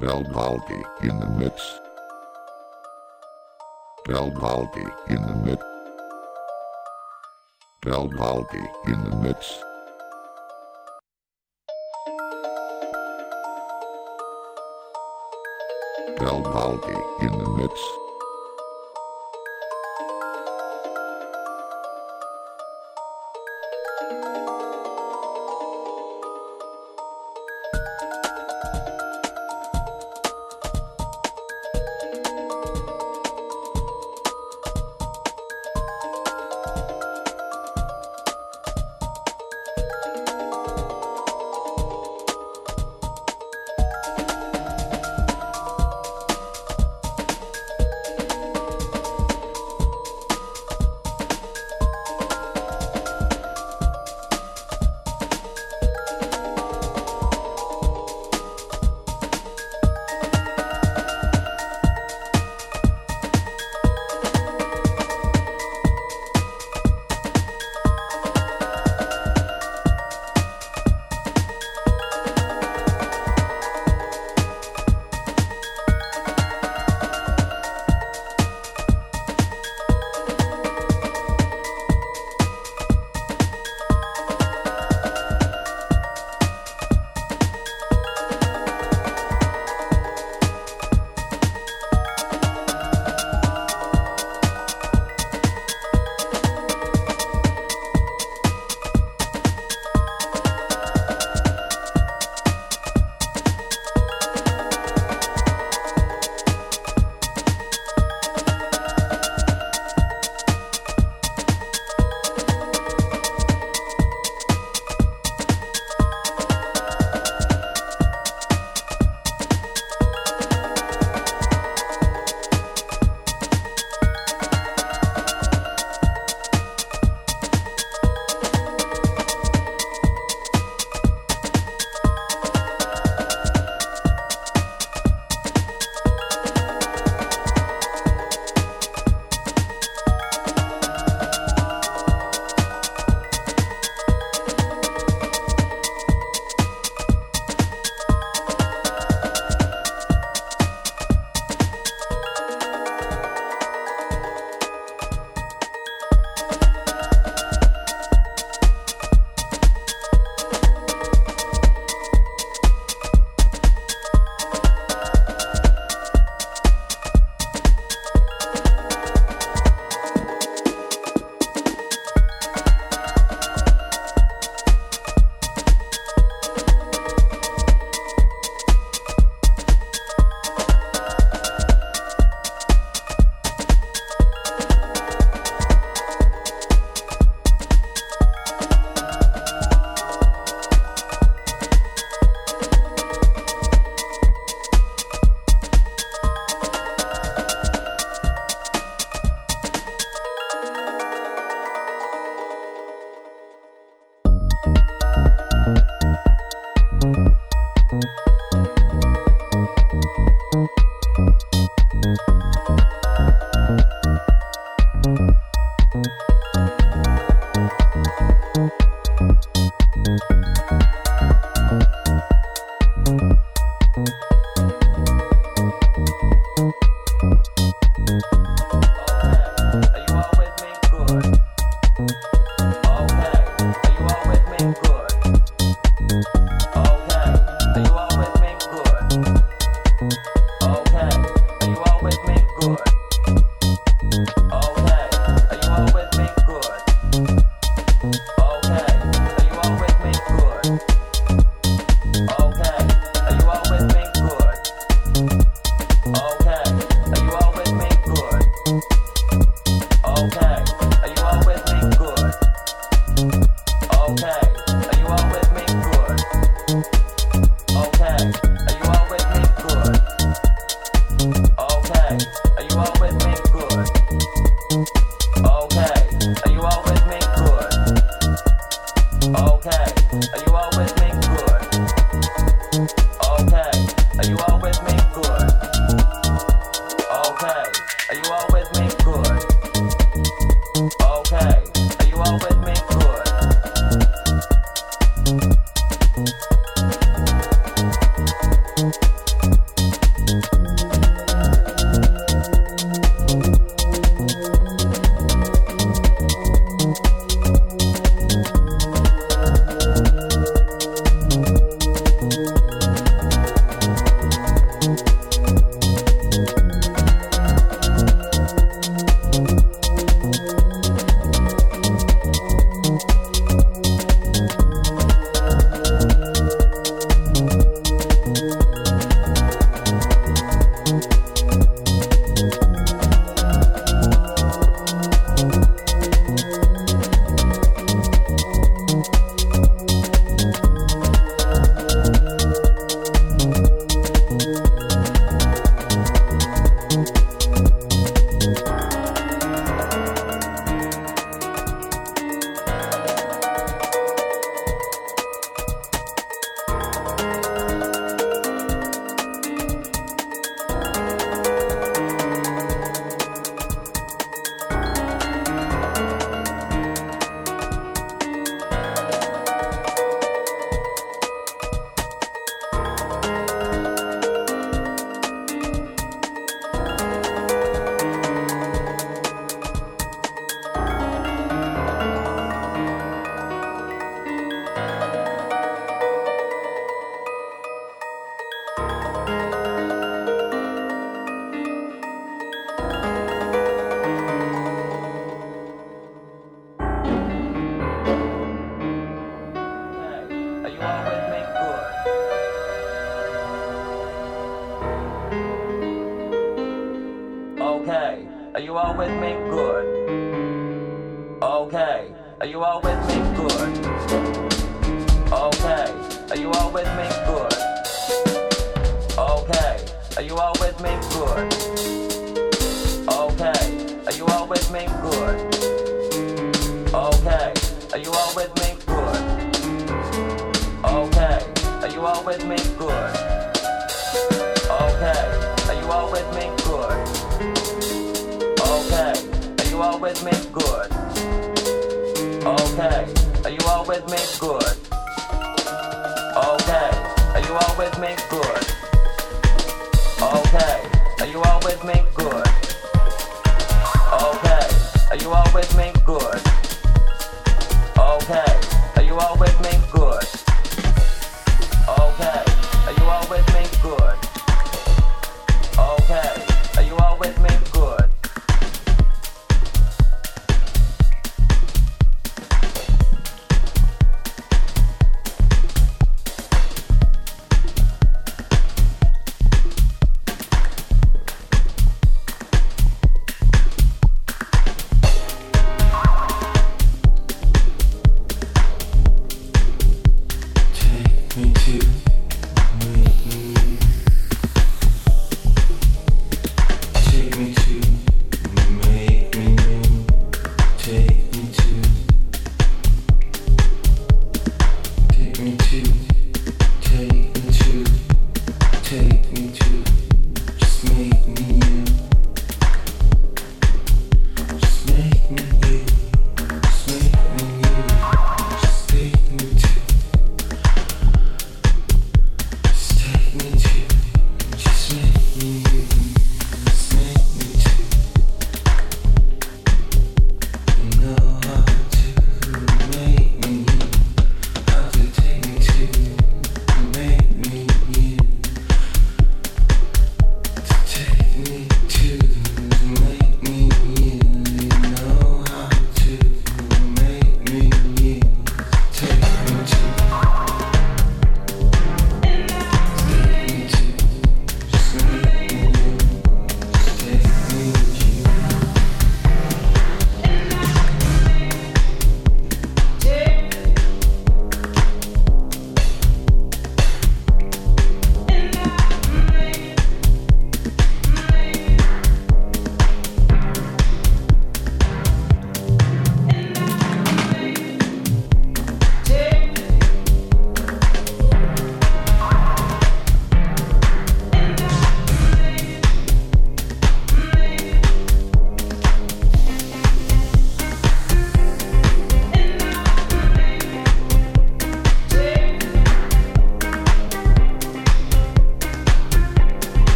Del Valdi in the mix. Del Valdi in the mix. Del Valdi in the mix. Del in the mix.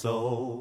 Soul.